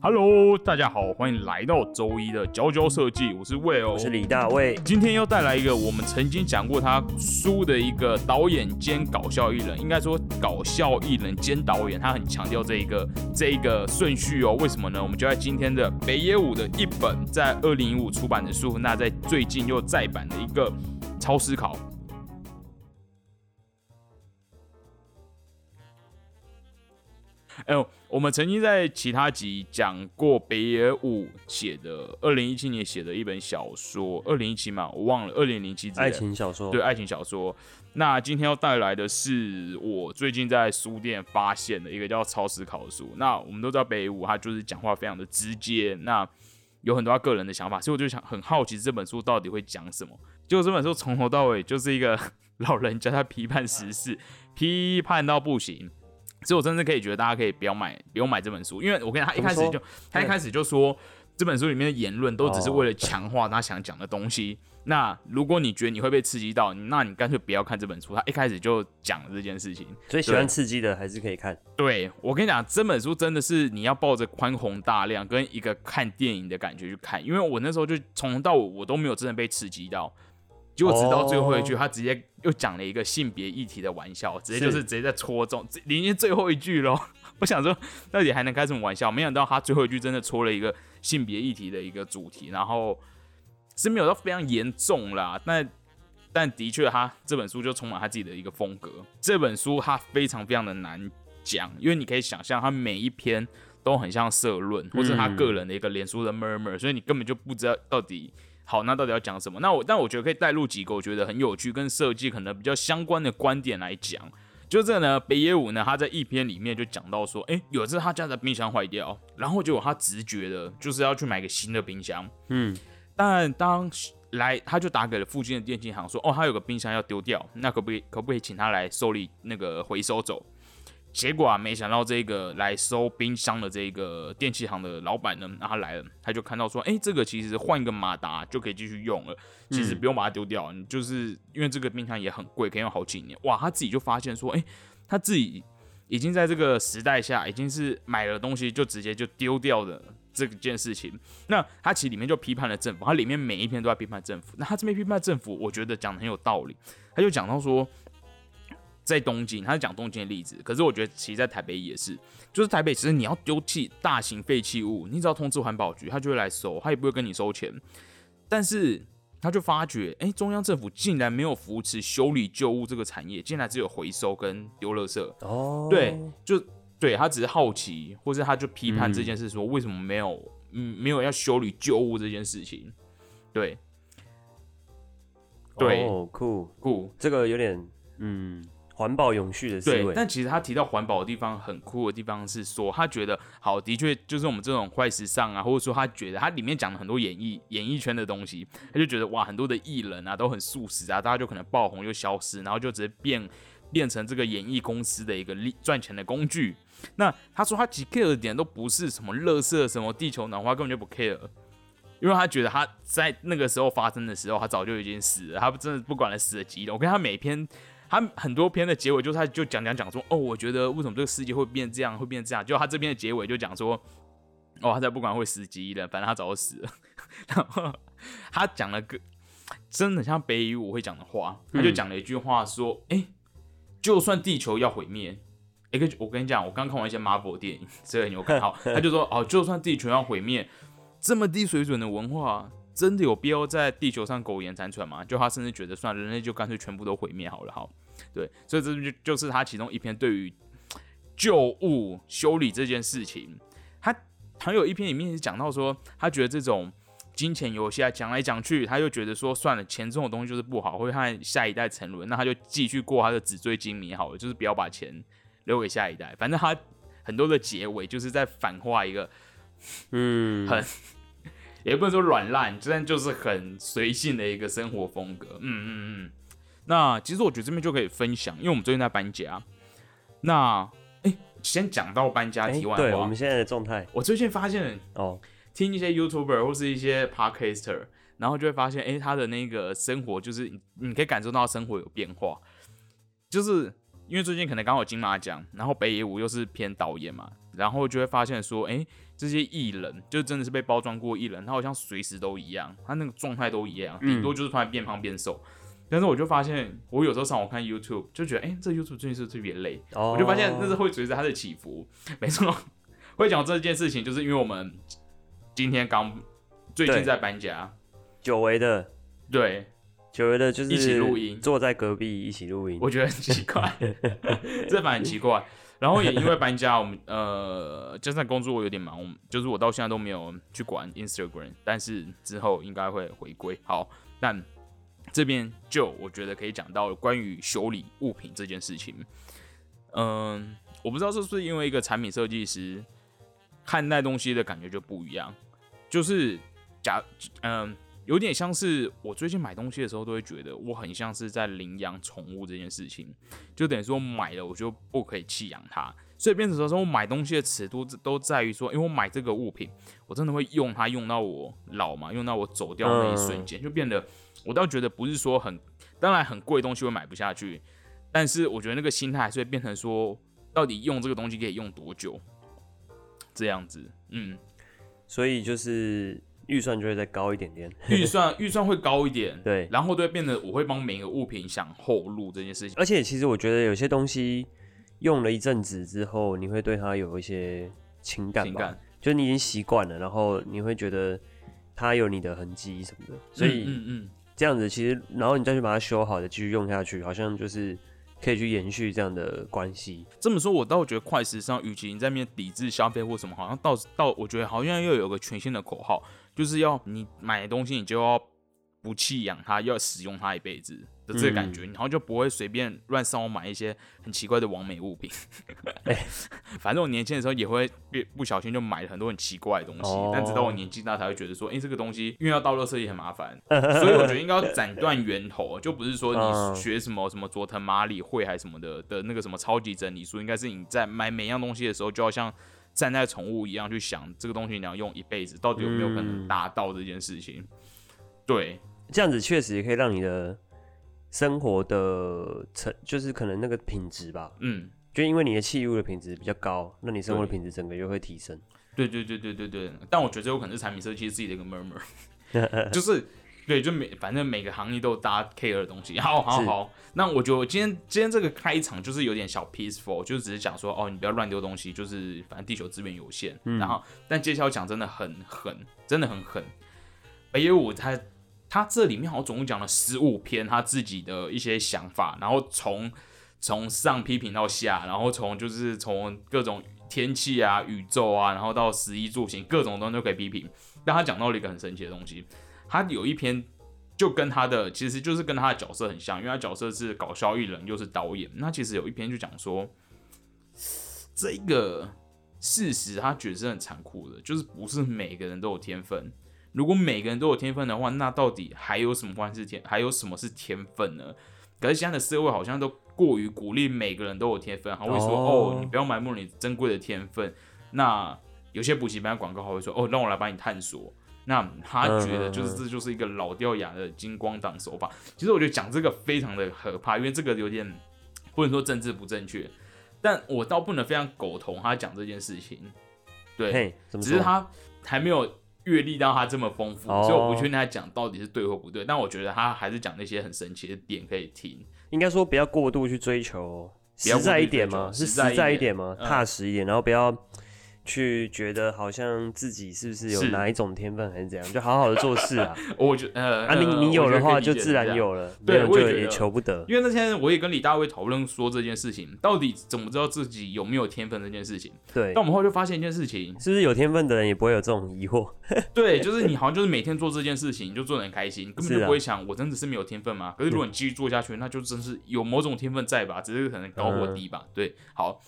Hello，大家好，欢迎来到周一的佼佼设计，我是 Will，我是李大卫。今天要带来一个我们曾经讲过他书的一个导演兼搞笑艺人，应该说搞笑艺人兼导演，他很强调这一个这一个顺序哦。为什么呢？我们就在今天的北野武的一本在二零一五出版的书，那在最近又再版的一个超思考。哎呦，我们曾经在其他集讲过北野武写的二零一七年写的一本小说，二零一七嘛，我忘了，二零零七爱情小说，对，爱情小说。那今天要带来的是我最近在书店发现的一个叫《超思考》的书。那我们都知道北野武他就是讲话非常的直接，那有很多他个人的想法，所以我就想很好奇这本书到底会讲什么。结果这本书从头到尾就是一个 老人家他批判时事，批判到不行。所以，我真的可以觉得大家可以不要买，不用买这本书，因为我跟他一开始就，他一开始就说这本书里面的言论都只是为了强化他想讲的东西。那如果你觉得你会被刺激到，那你干脆不要看这本书。他一开始就讲了这件事情，所以喜欢刺激的还是可以看。对我跟你讲，这本书真的是你要抱着宽宏大量跟一个看电影的感觉去看，因为我那时候就从头到尾我都没有真的被刺激到。结果直到最后一句，他直接又讲了一个性别议题的玩笑，直接就是直接在戳中，连接最后一句喽。我想说，到底还能开什么玩笑？没想到他最后一句真的戳了一个性别议题的一个主题，然后是没有到非常严重啦。但但的确，他这本书就充满他自己的一个风格。这本书他非常非常的难讲，因为你可以想象，他每一篇都很像社论，或是他个人的一个脸书的 murmur，所以你根本就不知道到底。好，那到底要讲什么？那我，但我觉得可以带入几个我觉得很有趣跟设计可能比较相关的观点来讲。就这呢，北野武呢，他在一篇里面就讲到说，哎，有一次他家的冰箱坏掉，然后结果他直觉的就是要去买个新的冰箱。嗯，但当来他就打给了附近的电器行说，哦，他有个冰箱要丢掉，那可不可以可不可以请他来收理那个回收走？结果啊，没想到这个来收冰箱的这个电器行的老板呢，然后来了，他就看到说，哎，这个其实换一个马达就可以继续用了，其实不用把它丢掉，你就是因为这个冰箱也很贵，可以用好几年。哇，他自己就发现说，哎，他自己已经在这个时代下，已经是买了东西就直接就丢掉的这件事情。那他其实里面就批判了政府，他里面每一篇都在批判政府。那他这边批判政府，我觉得讲的很有道理。他就讲到说。在东京，他是讲东京的例子，可是我觉得其实在台北也是，就是台北其实你要丢弃大型废弃物，你只要通知环保局，他就会来收，他也不会跟你收钱。但是他就发觉，哎，中央政府竟然没有扶持修理旧物这个产业，竟然只有回收跟丢垃圾。哦，对，就对他只是好奇，或者他就批判这件事，说为什么没有，嗯，没有要修理旧物这件事情。对，对，酷酷，这个有点，嗯。环保永续的思维，但其实他提到环保的地方很酷的地方是说，他觉得好的确就是我们这种坏时尚啊，或者说他觉得他里面讲了很多演艺演艺圈的东西，他就觉得哇，很多的艺人啊都很素食啊，大家就可能爆红又消失，然后就直接变变成这个演艺公司的一个利赚钱的工具。那他说他其 care 的点都不是什么乐色，什么地球暖化，根本就不 care，因为他觉得他在那个时候发生的时候，他早就已经死了，他真的不管了死了几了。我跟他每篇。他很多篇的结尾就是他就讲讲讲说哦，我觉得为什么这个世界会变这样，会变这样。就他这边的结尾就讲说，哦，他才不管会死几亿人，反正他早就死了。然后他讲了个真的像北语我会讲的话，他就讲了一句话说，哎，就算地球要毁灭，一个我跟你讲，我刚看完一些 Marvel 电影，这个你有看好。他就说，哦，就算地球要毁灭，这么低水准的文化。真的有必要在地球上苟延残喘吗？就他甚至觉得，算了人类就干脆全部都毁灭好了。好，对，所以这就就是他其中一篇对于旧物修理这件事情，他还有一篇里面是讲到说，他觉得这种金钱游戏啊，讲来讲去，他就觉得说，算了，钱这种东西就是不好，会害下一代沉沦，那他就继续过他的纸醉金迷好了，就是不要把钱留给下一代。反正他很多的结尾就是在反话一个，嗯，很。也不能说软烂，但就是很随性的一个生活风格。嗯嗯嗯。那其实我觉得这边就可以分享，因为我们最近在搬家。那哎，先讲到搬家题外话。对，我们现在的状态。我最近发现哦，听一些 YouTuber 或是一些 Podcaster，然后就会发现，哎，他的那个生活就是你可以感受到生活有变化。就是因为最近可能刚好金马奖，然后北野武又是偏导演嘛。然后就会发现说，哎，这些艺人就真的是被包装过艺人，他好像随时都一样，他那个状态都一样，顶多就是突然变胖变瘦。但是我就发现，我有时候上网看 YouTube，就觉得，哎，这 YouTube 最近是特别累。我就发现那是会随着他的起伏。没错，会讲这件事情，就是因为我们今天刚最近在搬家，久违的，对，久违的就是一起录音，坐在隔壁一起录音，我觉得很奇怪，这反很奇怪。然后也因为搬家，我们呃加上工作我有点忙，就是我到现在都没有去管 Instagram，但是之后应该会回归。好，但。这边就我觉得可以讲到关于修理物品这件事情。嗯，我不知道是不是因为一个产品设计师看待东西的感觉就不一样，就是假嗯，有点像是我最近买东西的时候都会觉得我很像是在领养宠物这件事情，就等于说买了我就不可以弃养它，所以变成说我买东西的尺度都在于说，因为我买这个物品，我真的会用它用到我老嘛，用到我走掉那一瞬间，就变得。我倒觉得不是说很，当然很贵的东西会买不下去，但是我觉得那个心态还是会变成说，到底用这个东西可以用多久，这样子，嗯，所以就是预算就会再高一点点，预算预算会高一点，对，然后都会变得我会帮每一个物品想后路这件事情，而且其实我觉得有些东西用了一阵子之后，你会对它有一些情感，情感，就你已经习惯了，然后你会觉得它有你的痕迹什么的，所以，嗯嗯。这样子其实，然后你再去把它修好的继续用下去，好像就是可以去延续这样的关系。这么说，我倒觉得快时尚，与其你在面抵制消费或什么，好像到到我觉得好像又有个全新的口号，就是要你买东西，你就要不弃养它，要使用它一辈子。的这个感觉，然后就不会随便乱上网买一些很奇怪的完美物品。反正我年轻的时候也会不不小心就买了很多很奇怪的东西，但直到我年纪大才会觉得说，哎，这个东西因为要倒垃圾也很麻烦，所以我觉得应该要斩断源头，就不是说你学什么什么佐藤麻里会还什么的的那个什么超级整理术，应该是你在买每样东西的时候就要像站在宠物一样去想这个东西你要用一辈子，到底有没有可能达到这件事情？对，这样子确实也可以让你的。生活的成就是可能那个品质吧，嗯，就因为你的器物的品质比较高，那你生活的品质整个就会提升。对对对对对对，但我觉得有可能是产品设计自己的一个 murmur，就是对，就每反正每个行业都有大家 care 的东西。好好好，那我觉得今天今天这个开场就是有点小 peaceful，就只是讲说哦，你不要乱丢东西，就是反正地球资源有限。嗯然后，但接下来讲真的很狠，真的很狠。北野武他。他这里面好像总共讲了十五篇他自己的一些想法，然后从从上批评到下，然后从就是从各种天气啊、宇宙啊，然后到食衣住行各种东西都可以批评。但他讲到了一个很神奇的东西，他有一篇就跟他的其实就是跟他的角色很像，因为他角色是搞笑艺人又是导演。那其实有一篇就讲说，这个事实他觉得是很残酷的，就是不是每个人都有天分。如果每个人都有天分的话，那到底还有什么关系天？还有什么是天分呢？可是现在的社会好像都过于鼓励每个人都有天分，还会说哦，你不要埋没你珍贵的天分。那有些补习班广告还会说哦，让我来帮你探索。那他觉得就是这就是一个老掉牙的金光党手法。其实我觉得讲这个非常的可怕，因为这个有点不能说政治不正确，但我倒不能非常苟同他讲这件事情。对，只是他还没有。阅历到他这么丰富，所以我不确定他讲到底是对或不对，但我觉得他还是讲那些很神奇的点可以听。应该说不要过度去追求，实在一点嘛？是实在一点吗？踏实一点，然后不要。去觉得好像自己是不是有哪一种天分还是怎样，就好好的做事啊。我觉呃啊，你你有的话就自然有了，对，我也求不得。因为那天我也跟李大卫讨论说这件事情，到底怎么知道自己有没有天分这件事情。对，但我们后来就发现一件事情，是不是有天分的人也不会有这种疑惑？对，就是你好像就是每天做这件事情，你就做的很开心，根本就不会想我真的是没有天分吗？可是如果你继续做下去，那就真是有某种天分在吧？只是可能高或低吧。对，好。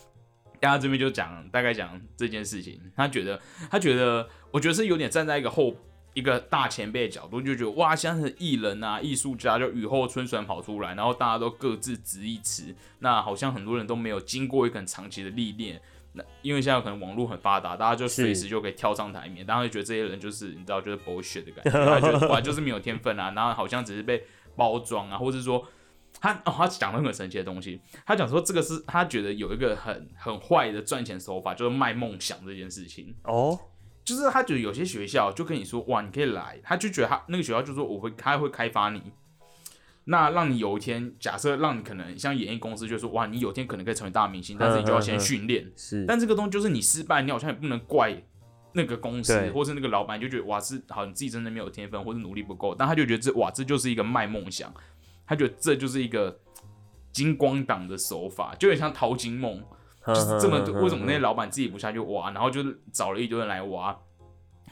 大家这边就讲大概讲这件事情，他觉得他觉得，我觉得是有点站在一个后一个大前辈的角度，就觉得哇，像是艺人啊、艺术家就雨后春笋跑出来，然后大家都各自执一词，那好像很多人都没有经过一个很长期的历练，那因为现在可能网络很发达，大家就随时就可以跳上台面，大家就觉得这些人就是你知道就是 bullshit 的感觉，他觉得哇就是没有天分啊，然后好像只是被包装啊，或者说。他哦，他讲了很神奇的东西。他讲说，这个是他觉得有一个很很坏的赚钱手法，就是卖梦想这件事情。哦，就是他觉得有些学校就跟你说，哇，你可以来，他就觉得他那个学校就说我会，他会开发你，那让你有一天，假设让你可能像演艺公司就说，哇，你有一天可能可以成为大明星，但是你就要先训练。是，但这个东西就是你失败，你好像也不能怪那个公司或是那个老板，就觉得哇，是好你自己真的没有天分，或者努力不够。但他就觉得这哇，这就是一个卖梦想。他觉得这就是一个金光党的手法，就有点像淘金梦，就是这么为什么那些老板自己不下去挖，然后就是找了一堆人来挖，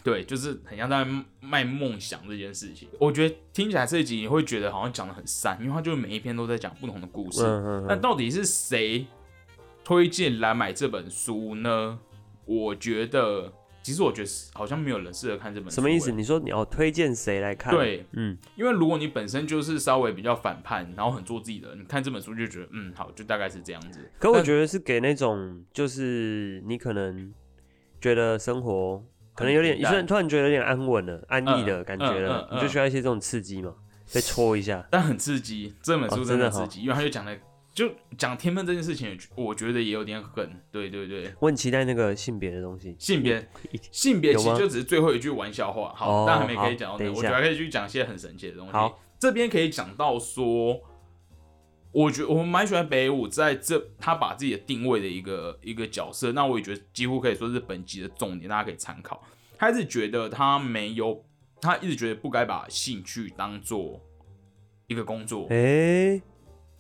对，就是很像在卖梦想这件事情。我觉得听起来这一集你会觉得好像讲的很散，因为他就是每一篇都在讲不同的故事。但到底是谁推荐来买这本书呢？我觉得。其实我觉得好像没有人适合看这本书。什么意思？你说你要推荐谁来看？对，嗯，因为如果你本身就是稍微比较反叛，然后很做自己的，你看这本书就觉得，嗯，好，就大概是这样子。可我觉得是给那种，就是你可能觉得生活可能有点，突然突然觉得有点安稳了、安逸的感觉了，你就需要一些这种刺激嘛，被戳一下。但很刺激，这本书真的刺激，因为他就讲了。就讲天分这件事情，我觉得也有点狠。对对对，我很期待那个性别的东西。性别，性别其实就只是最后一句玩笑话。好，但还没可以讲到那，我觉得可以去讲一些很神奇的东西。好，这边可以讲到说，我觉得我们蛮喜欢北舞在这他把自己的定位的一个一个角色。那我也觉得几乎可以说是本集的重点，大家可以参考。他是觉得他没有，他一直觉得不该把兴趣当做一个工作。哎。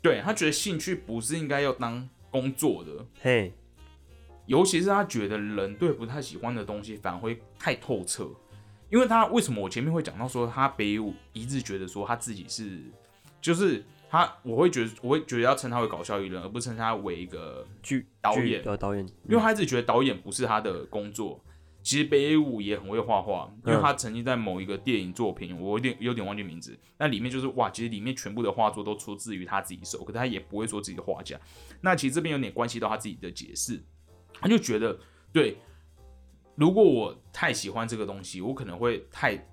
对他觉得兴趣不是应该要当工作的，嘿，尤其是他觉得人对不太喜欢的东西反而会太透彻，因为他为什么我前面会讲到说他北舞一直觉得说他自己是，就是他我会觉得我会觉得要称他为搞笑艺人，而不称他为一个剧导演。的导演，因为他一直觉得导演不是他的工作。其实北野武也很会画画，因为他曾经在某一个电影作品，我有点有点忘记名字，那里面就是哇，其实里面全部的画作都出自于他自己手，可他也不会说自己的画家。那其实这边有点关系到他自己的解释，他就觉得对，如果我太喜欢这个东西，我可能会太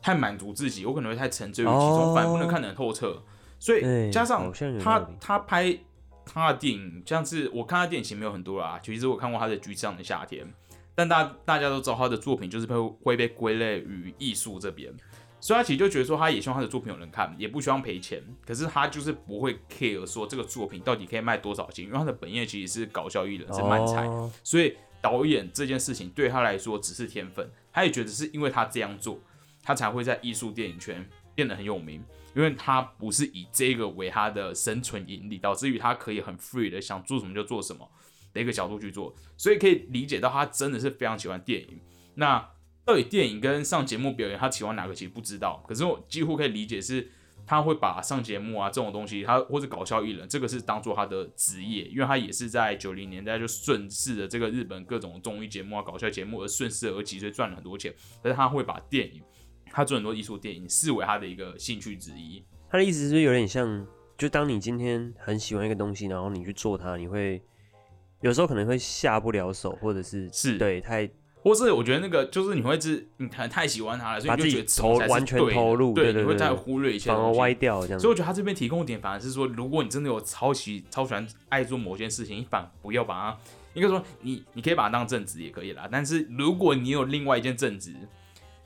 太满足自己，我可能会太沉醉于其中，反而不能看得很透彻。所以加上他他拍他的电影，像是我看他电影其实没有很多啦，其实我看过他的《橘子上的夏天》。但大大家都知道他的作品就是被会被归类于艺术这边，所以他其实就觉得说他也希望他的作品有人看，也不希望赔钱。可是他就是不会 care 说这个作品到底可以卖多少钱，因为他的本业其实是搞笑艺人，是漫才，所以导演这件事情对他来说只是天分。他也觉得是因为他这样做，他才会在艺术电影圈变得很有名，因为他不是以这个为他的生存盈利，导致于他可以很 free 的想做什么就做什么。的一个角度去做，所以可以理解到他真的是非常喜欢电影。那到底电影跟上节目表演，他喜欢哪个其实不知道。可是我几乎可以理解是，他会把上节目啊这种东西，他或者搞笑艺人，这个是当做他的职业，因为他也是在九零年代就顺势的这个日本各种综艺节目啊、搞笑节目而顺势而起，所以赚了很多钱。可是他会把电影，他做很多艺术电影，视为他的一个兴趣之一。他的意思是有点像，就当你今天很喜欢一个东西，然后你去做它，你会。有时候可能会下不了手，或者是是对太，或是我觉得那个就是你会是，你可能太喜欢他了，所以你就觉得投完全投入，对，你会再忽略一些，反而歪掉这样。所以我觉得他这边提供点反而是说，如果你真的有超喜超喜欢爱做某件事情，你反不要把它，应该说你你可以把它当正职也可以啦。但是如果你有另外一件正职。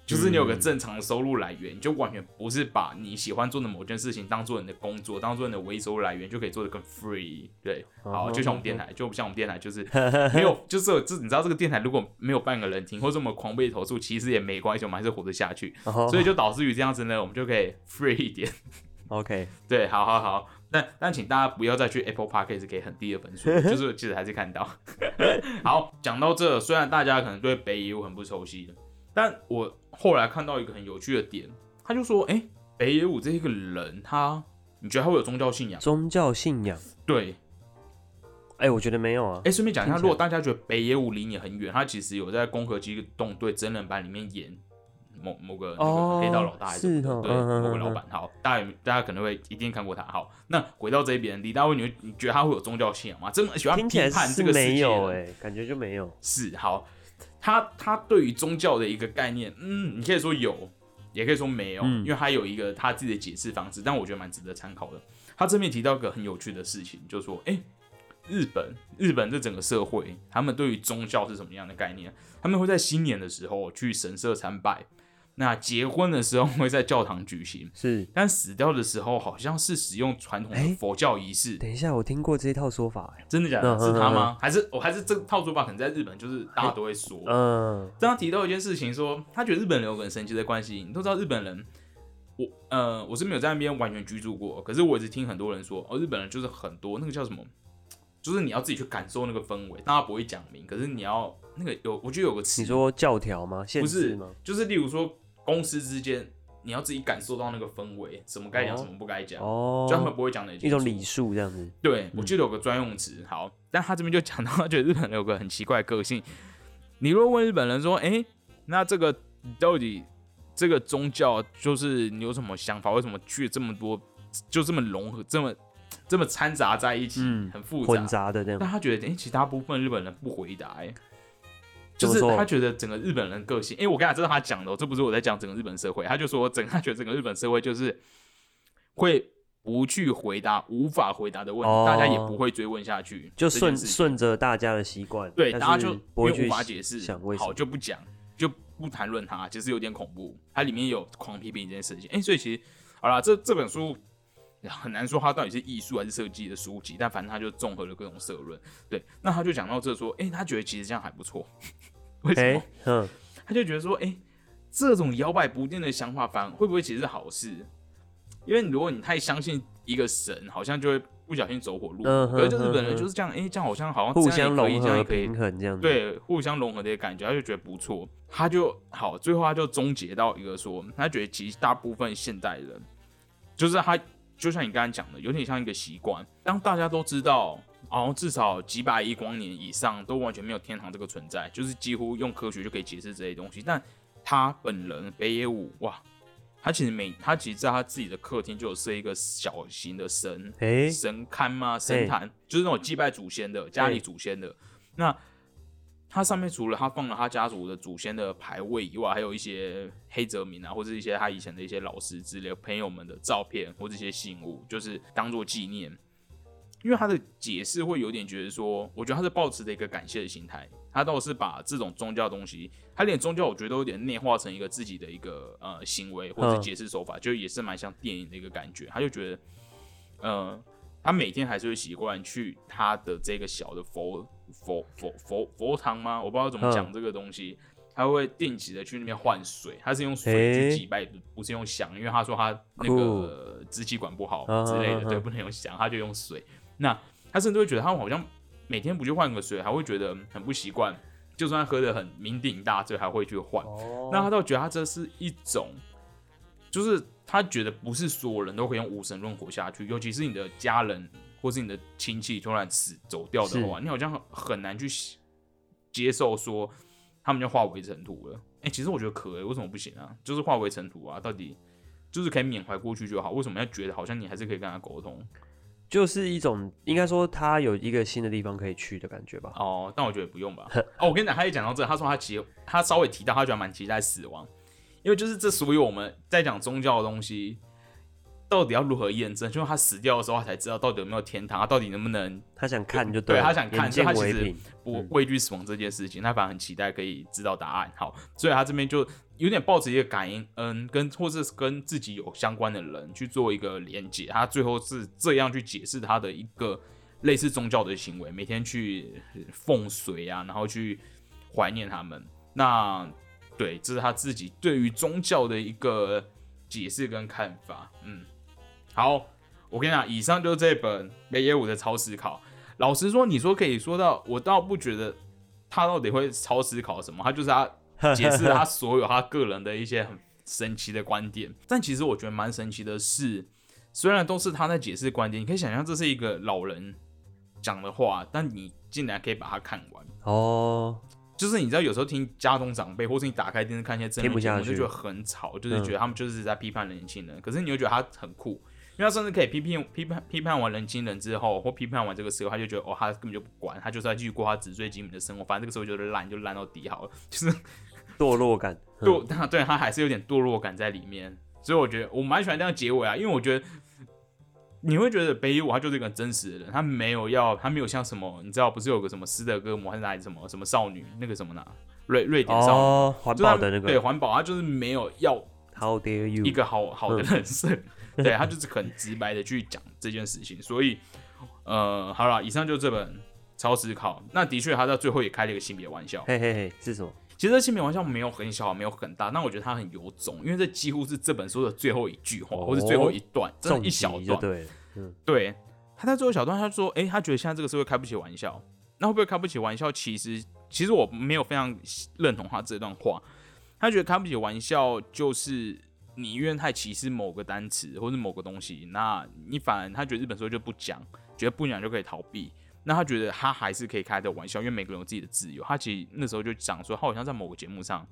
就是你有个正常的收入来源，就完全不是把你喜欢做的某件事情当做你的工作，当做你的唯一收入来源，就可以做的更 free。对，好，就像我们电台，就不像我们电台，就是没有，就是这你知道这个电台如果没有半个人听，或者我们狂被投诉，其实也没关系，我们还是活得下去。所以就导致于这样子呢，我们就可以 free 一点。OK，对，好好好，但但请大家不要再去 Apple Park 给很低的分数，就是其实还是看到。好，讲到这，虽然大家可能对北野武很不熟悉的。但我后来看到一个很有趣的点，他就说：“哎，北野武这一个人，他你觉得他会有宗教信仰？宗教信仰？对。哎，我觉得没有啊。哎，顺便讲一下，如果大家觉得北野武离你很远，他其实有在《攻壳机动队》真人版里面演某某个那个黑道老大，还是对某个老板。好，大家大家可能会一定看过他。好，那回到这一边，李大卫，你你觉得他会有宗教信仰吗？真的喜欢批判这个世界？哎，感觉就没有。是好。他他对于宗教的一个概念，嗯，你可以说有，也可以说没有，因为他有一个他自己的解释方式，但我觉得蛮值得参考的。他这边提到一个很有趣的事情，就是说，哎，日本日本这整个社会，他们对于宗教是什么样的概念？他们会在新年的时候去神社参拜。那结婚的时候会在教堂举行，是，但死掉的时候好像是使用传统的佛教仪式。等一下，我听过这一套说法，真的假的？是他吗？还是我还是这套说法可能在日本就是大家都会说。嗯，刚刚提到一件事情，说他觉得日本人有很神奇的关系。你都知道日本人，我呃我是没有在那边完全居住过，可是我一直听很多人说，哦，日本人就是很多那个叫什么，就是你要自己去感受那个氛围，大家不会讲明，可是你要那个有，我觉得有个词，你说教条吗？不是吗？就是例如说。公司之间，你要自己感受到那个氛围，什么该讲，什么不该讲，哦，专门不会讲的一种礼数这样子。对，我记得有个专用词，好，但他这边就讲到，他觉得日本人有个很奇怪的个性。你若问日本人说，哎，那这个到底这个宗教就是你有什么想法？为什么去这么多，就这么融合，这么这么掺杂在一起，很复杂混杂的这样？但他觉得，哎，其他部分日本人不回答，哎。就是他觉得整个日本人个性，因为我刚才知道他讲的，这不是我在讲整个日本社会，他就说整他觉得整个日本社会就是会不去回答无法回答的问题，大家也不会追问下去，就顺顺着大家的习惯，对，大家就不会无法解释，好就不讲，就不谈论它，其实有点恐怖，它里面有狂批评这件事情，哎，所以其实好了，这这本书很难说他到底是艺术还是设计的书籍，但反正他就综合了各种社论，对，那他就讲到这说，哎，他觉得其实这样还不错。为什么？嗯，他就觉得说，哎，这种摇摆不定的想法，反会不会其实是好事？因为如果你太相信一个神，好像就会不小心走火入魔。可是就日本人就是这样，哎，这样好像好像互相融合、平衡这样。对，互相融合的感觉，他就觉得不错。他就好，最后他就终结到一个说，他觉得其实大部分现代人，就是他就像你刚才讲的，有点像一个习惯，当大家都知道。哦，至少几百亿光年以上都完全没有天堂这个存在，就是几乎用科学就可以解释这些东西。但他本人北野武哇，他其实每他其实在他自己的客厅就有设一个小型的神神龛嘛？神坛就是那种祭拜祖先的家里祖先的。那他上面除了他放了他家族的祖先的牌位以外，还有一些黑泽明啊，或者一些他以前的一些老师之类朋友们的照片或这些信物，就是当做纪念。因为他的解释会有点觉得说，我觉得他是抱持的一个感谢的心态，他倒是把这种宗教东西，他连宗教我觉得都有点内化成一个自己的一个呃行为或者解释手法，就也是蛮像电影的一个感觉。他就觉得，呃，他每天还是会习惯去他的这个小的佛佛佛佛佛堂吗？我不知道怎么讲这个东西，他会定期的去那边换水，他是用水去祭拜，不是用香，因为他说他那个支气管不好之类的，对，不能用香，他就用水。那他甚至会觉得，他好像每天不去换个水，还会觉得很不习惯。就算喝的很酩酊大醉，还会去换。那他倒觉得他这是一种，就是他觉得不是所有人都可以用无神论活下去，尤其是你的家人或是你的亲戚突然死走掉的话，你好像很难去接受说他们就化为尘土了。哎，其实我觉得可以，为什么不行啊？就是化为尘土啊，到底就是可以缅怀过去就好，为什么要觉得好像你还是可以跟他沟通？就是一种，应该说他有一个新的地方可以去的感觉吧。哦，但我觉得不用吧。哦，我跟你讲，他一讲到这，他说他其实他稍微提到，他觉得蛮期待死亡，因为就是这属于我们在讲宗教的东西。到底要如何验证？就是他死掉的时候，他才知道到底有没有天堂，他到底能不能？他想看就对，他想看，所以他其实不畏惧死亡这件事情，他反而很期待可以知道答案。好，所以他这边就有点抱着一个感应，嗯，跟或者是跟自己有相关的人去做一个连接。他最后是这样去解释他的一个类似宗教的行为，每天去奉水啊，然后去怀念他们。那对，这是他自己对于宗教的一个解释跟看法。嗯。好，我跟你讲，以上就是这本北野武的超思考。老实说，你说可以说到，我倒不觉得他到底会超思考什么，他就是他 解释他所有他个人的一些很神奇的观点。但其实我觉得蛮神奇的是，虽然都是他在解释观点，你可以想象这是一个老人讲的话，但你竟然可以把它看完哦。就是你知道，有时候听家中长辈，或是你打开电视看一些真人节目，就觉得很吵，就是觉得他们就是在批判年轻人。可是你又觉得他很酷。因为他甚至可以批评、批判、批判完人轻人之后，或批判完这个社会，他就觉得哦，他根本就不管，他就是要继续过他纸醉金迷的生活。反正这个时候觉得烂，就烂到底好了，就是堕落感。堕，对他还是有点堕落感在里面，所以我觉得我蛮喜欢这样结尾啊，因为我觉得你会觉得北野武他就是一个真实的人，他没有要，他没有像什么，你知道不是有个什么斯德哥摩还是哪里什么什么少女那个什么呢？瑞瑞典少女。环保的那个。对环保，他就是没有要 How dare you 一个好好的人设，对他就是很直白的去讲这件事情，所以呃好了，以上就这本超思考，那的确他在最后也开了一个性别玩笑，嘿嘿嘿，是什么？其实性别玩笑没有很小，没有很大，但我觉得他很有种，因为这几乎是这本书的最后一句话，或是最后一段，这一小段，对，嗯，对，他在最后小段，他说，哎，他觉得现在这个社会开不起玩笑，那会不会开不起玩笑？其实，其实我没有非常认同他这段话，他觉得开不起玩笑就是你因为太歧视某个单词或者某个东西，那你反而他觉得日本社会就不讲，觉得不讲就可以逃避。那他觉得他还是可以开的玩笑，因为每个人有自己的自由。他其实那时候就讲说，他好像在某个节目上，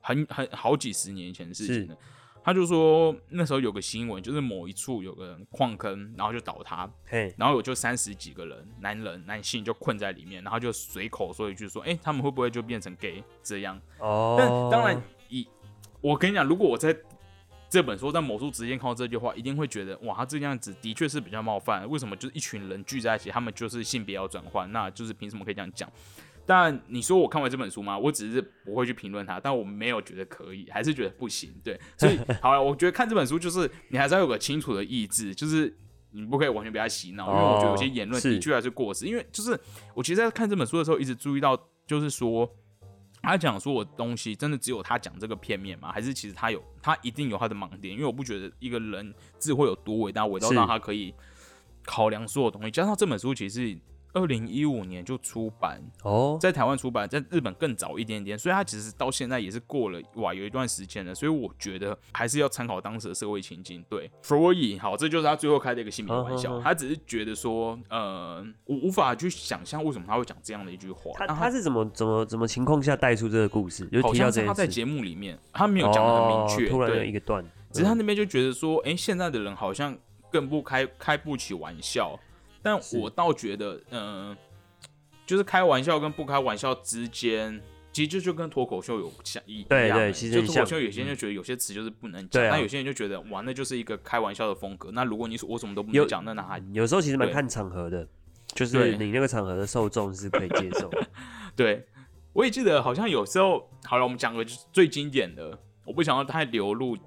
很很好几十年前的事情了。他就说那时候有个新闻，就是某一处有个矿坑，然后就倒塌，然后有就三十几个人，男人男性就困在里面，然后就随口说一句说，哎，他们会不会就变成 gay 这样？哦，但当然以我跟你讲，如果我在。这本书在某处直接看到这句话，一定会觉得哇，他这个样子的确是比较冒犯。为什么？就是一群人聚在一起，他们就是性别要转换，那就是凭什么可以这样讲？但你说我看完这本书吗？我只是不会去评论它，但我没有觉得可以，还是觉得不行。对，所以好了，我觉得看这本书就是你还是要有个清楚的意志，就是你不可以完全被他洗脑，因为我觉得有些言论的确还是过时。因为就是我其实，在看这本书的时候，一直注意到，就是说。他讲说我东西真的只有他讲这个片面吗？还是其实他有他一定有他的盲点？因为我不觉得一个人智慧有多伟大，伟大到他可以考量所有东西。加上这本书其实。二零一五年就出版哦，在台湾出版，在日本更早一点点，所以它其实到现在也是过了哇，有一段时间了。所以我觉得还是要参考当时的社会情境。对，所以好，这就是他最后开的一个性别玩笑。他只是觉得说，呃，我无法去想象为什么他会讲这样的一句话。他他是怎么怎么怎么情况下带出这个故事？好像是他在节目里面，他没有讲的很明确，突然一个段，只是他那边就觉得说，哎，现在的人好像更不开开不起玩笑。但我倒觉得，嗯。就是开玩笑跟不开玩笑之间，其实就就跟脱口秀有像一对对，其实脱口秀有些人就觉得有些词就是不能讲，那有些人就觉得哇，那就是一个开玩笑的风格。那如果你说我什么都不能讲，那哪有时候其实蛮看场合的，就是你那个场合的受众是可以接受。对，我也记得好像有时候，好了，我们讲个最经典的，我不想要太流露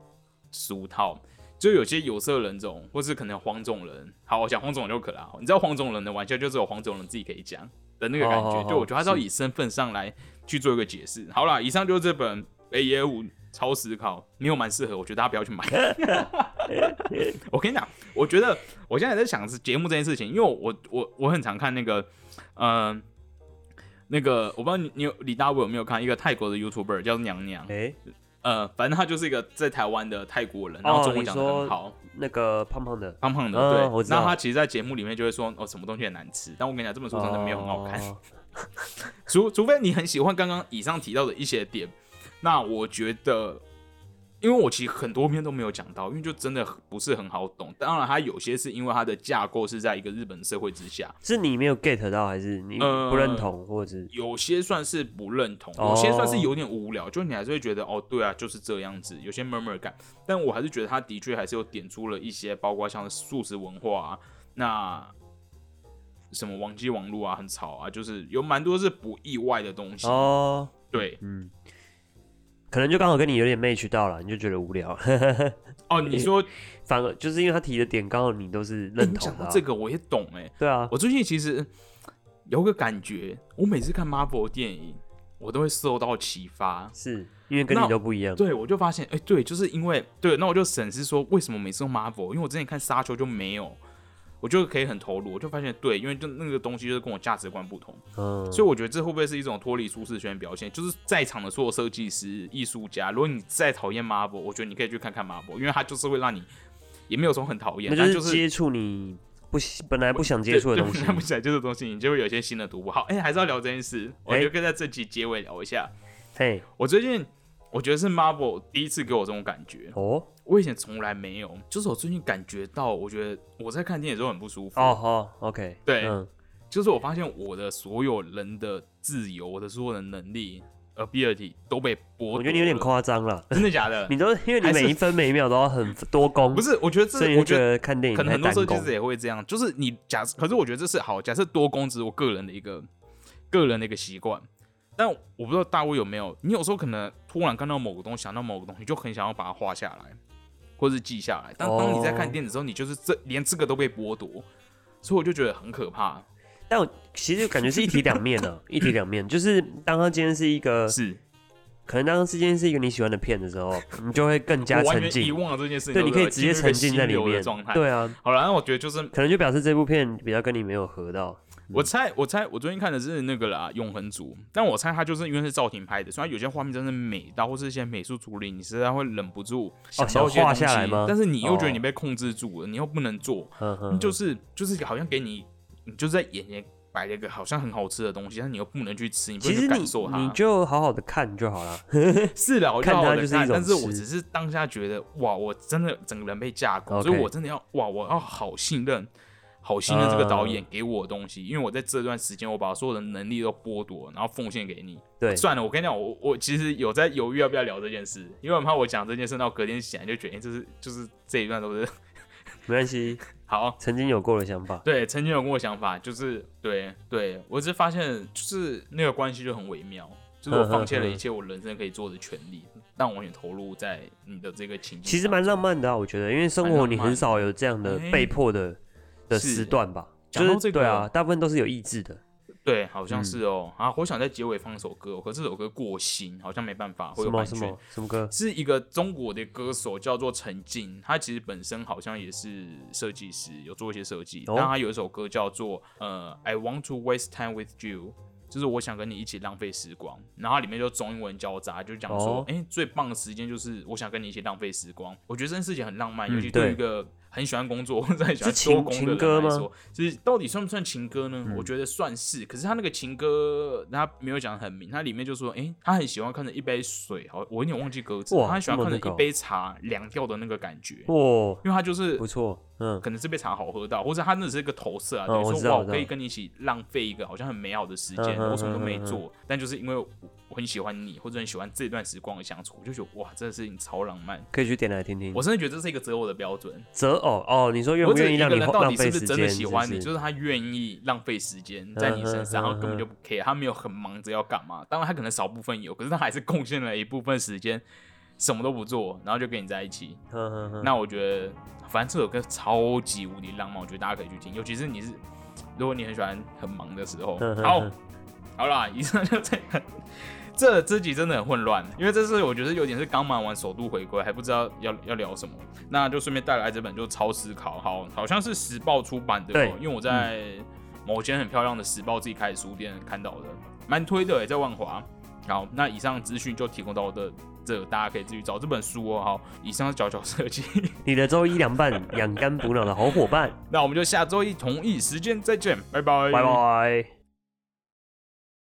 俗套，就有些有色人种，或是可能黄种人。好，我讲黄种人就可了。你知道黄种人的玩笑，就只有黄种人自己可以讲。的那个感觉，就我觉得他是要以身份上来去做一个解释。好了，以上就是这本《A E 五超思考》，你有蛮适合，我觉得大家不要去买。我跟你讲，我觉得我现在在想是节目这件事情，因为我我我很常看那个，嗯，那个我不知道你你有李大伟有没有看一个泰国的 YouTuber 叫娘娘？哎。呃，反正他就是一个在台湾的泰国人，然后中文讲的很好。那个胖胖的，胖胖的，对。那他其实，在节目里面就会说，哦，什么东西很难吃。但我跟你讲，这本书真的没有很好看。除除非你很喜欢刚刚以上提到的一些点，那我觉得。因为我其实很多篇都没有讲到，因为就真的不是很好懂。当然，它有些是因为它的架构是在一个日本社会之下，是你没有 get 到，还是你不认同，或者有些算是不认同，有些算是有点无聊，就你还是会觉得哦，对啊，就是这样子，有些 murmur 感。但我还是觉得他的确还是有点出了一些，包括像素食文化啊，那什么网际网络啊，很吵啊，就是有蛮多是不意外的东西哦。对，嗯。可能就刚好跟你有点 match 到了，你就觉得无聊。哦，你说 反而就是因为他提的点刚好你都是认同的。这个我也懂哎。对啊，我最近其实有个感觉，我每次看 Marvel 电影，我都会受到启发，是因为跟你都不一样。对，我就发现，哎，对，就是因为对，那我就审视说，为什么每次用 Marvel？因为我之前看沙丘就没有。我就可以很投入，我就发现对，因为就那个东西就是跟我价值观不同，嗯，所以我觉得这会不会是一种脱离舒适圈的表现？就是在场的所有设计师、艺术家，如果你再讨厌 Marvel，我觉得你可以去看看 Marvel，因为它就是会让你也没有说很讨厌，那就是接触你不本来不想接触的东西，不想接触的东西，你就会有一些新的突破。好，哎，还是要聊这件事，我觉得可以在这集结尾聊一下。嘿，我最近。我觉得是 Marvel 第一次给我这种感觉哦，我以前从来没有，就是我最近感觉到，我觉得我在看电影时候很不舒服哦。好，OK，对，就是我发现我的所有人的自由，我的所有的能力 ability 都被剥夺。我觉得你有点，夸张了，真的假的？你都因为你每一分每一秒都要很多功，不是，我觉得这我觉得得看电影可能很多设计师。也会这样，就是你假设，可是我觉得这是好，假设多功只是我个人的一个个人的一个习惯。但我不知道大卫有没有，你有时候可能突然看到某个东西，想到某个东西，就很想要把它画下来，或是记下来。但当你在看哦电子的时候，你就是这连这个都被剥夺，所以我就觉得很可怕。但我其实感觉是一体两面啊，一体两面。就是当它今天是一个，是可能当今天是一个你喜欢的片的时候，你就会更加沉浸。遗忘了这件事情，对，你可以直接沉浸在里面。对啊，好了，那我觉得就是可能就表示这部片比较跟你没有合到。我猜，我猜，我最近看的是那个啦，《永恒族》，但我猜他就是因为是赵婷拍的，虽然有些画面真的美到，或是一些美术处理，你实在会忍不住想到一些哦想画东西，下来吗但是你又觉得哦你被控制住了，你又不能做，呵呵，就是就是好像给你，你就在眼前摆了一个好像很好吃的东西，但你又不能去吃，你不能去感受它。你就好好的看就好了。是的，我就看它好好地看，就是但是我只是当下觉得哇，我真的整个人被架空所以我真的要哇，我要好信任，好心的这个导嗯演给我的东西，因为我在这段时间我把所有的能力都剥夺，然后奉献给你。对，算了，我跟你讲，我我其实有在犹豫要不要聊这件事，因为我怕我讲这件事，那我隔天醒来就觉得，哎、这是就是这一段都是 没关系，好。曾经有过的想法。对，曾经有过想法，就是对对，我只是发现就是那个关系就很微妙，就是我放弃了一切我人生可以做的权利，但我完全投入在你的这个情境。其实蛮浪漫的啊，我觉得，因为生活你很少有这样的哎被迫的的时段吧，就是讲到这个对啊，大部分都是有意志的。对，好像嗯是哦。啊，我想在结尾放一首歌哦，可是这首歌过新，好像没办法，会什有版权。么什么什么歌？是一个中国的歌手，叫做陈静，他其实本身好像也是设计师，有做一些设计。哦但他有一首歌叫做呃，I want to waste time with you，就是我想跟你一起浪费时光。然后它里面就中英文交杂，就讲说哦，哎、最棒的时间就是我想跟你一起浪费时光。我觉得这件事情很浪漫，嗯尤其对一对个很喜欢工作 或者很喜欢是情多工的人来说，就是到底算不算情歌呢？嗯。我觉得算是。可是他那个情歌，他没有讲得很明，他里面就说，哎、他很喜欢看着一杯水，好，我有点忘记歌词，他很喜欢看着一杯茶凉掉的那个感觉，哇，因为他就是不错，嗯，可能这杯茶好喝到，或者他那只是一个投射啊，等于说哇，我可以跟你一起浪费一个好像很美好的时间，我什么都没做，但就是因为很喜欢你，或者很喜欢这段时光的相处，我就觉得哇，这个事情超浪漫。可以去点来听听我。真的觉得这是一个择偶的标准。择偶哦，你说愿不愿意让你一个人到浪费时底是不是真的？喜欢你，就是是他愿意浪费时间在你身上，然后根本就不 care，他没有很忙着要干嘛。当然他可能少部分有，可是他还是贡献了一部分时间，什么都不做，然后就跟你在一起。那我觉得，反正这首歌超级无敌浪漫，我觉得大家可以去听，尤其是你是如果你很喜欢很忙的时候。好嗯，好啦，以上就这个。这这集真的很混乱，因为这是我觉得有点是刚忙完首度回归，还不知道要要聊什么，那就顺便带来这本就超思考，好，好像是时报出版的因为我在某间很漂亮的时报自己开的书店看到的，蛮推的也，在万华。好，那以上资讯就提供到的这，大家可以自己找这本书哦。好，以上是角角设计，你的周一凉拌养肝补脑的好伙伴，那我们就下周一同一时间再见，拜拜，拜拜。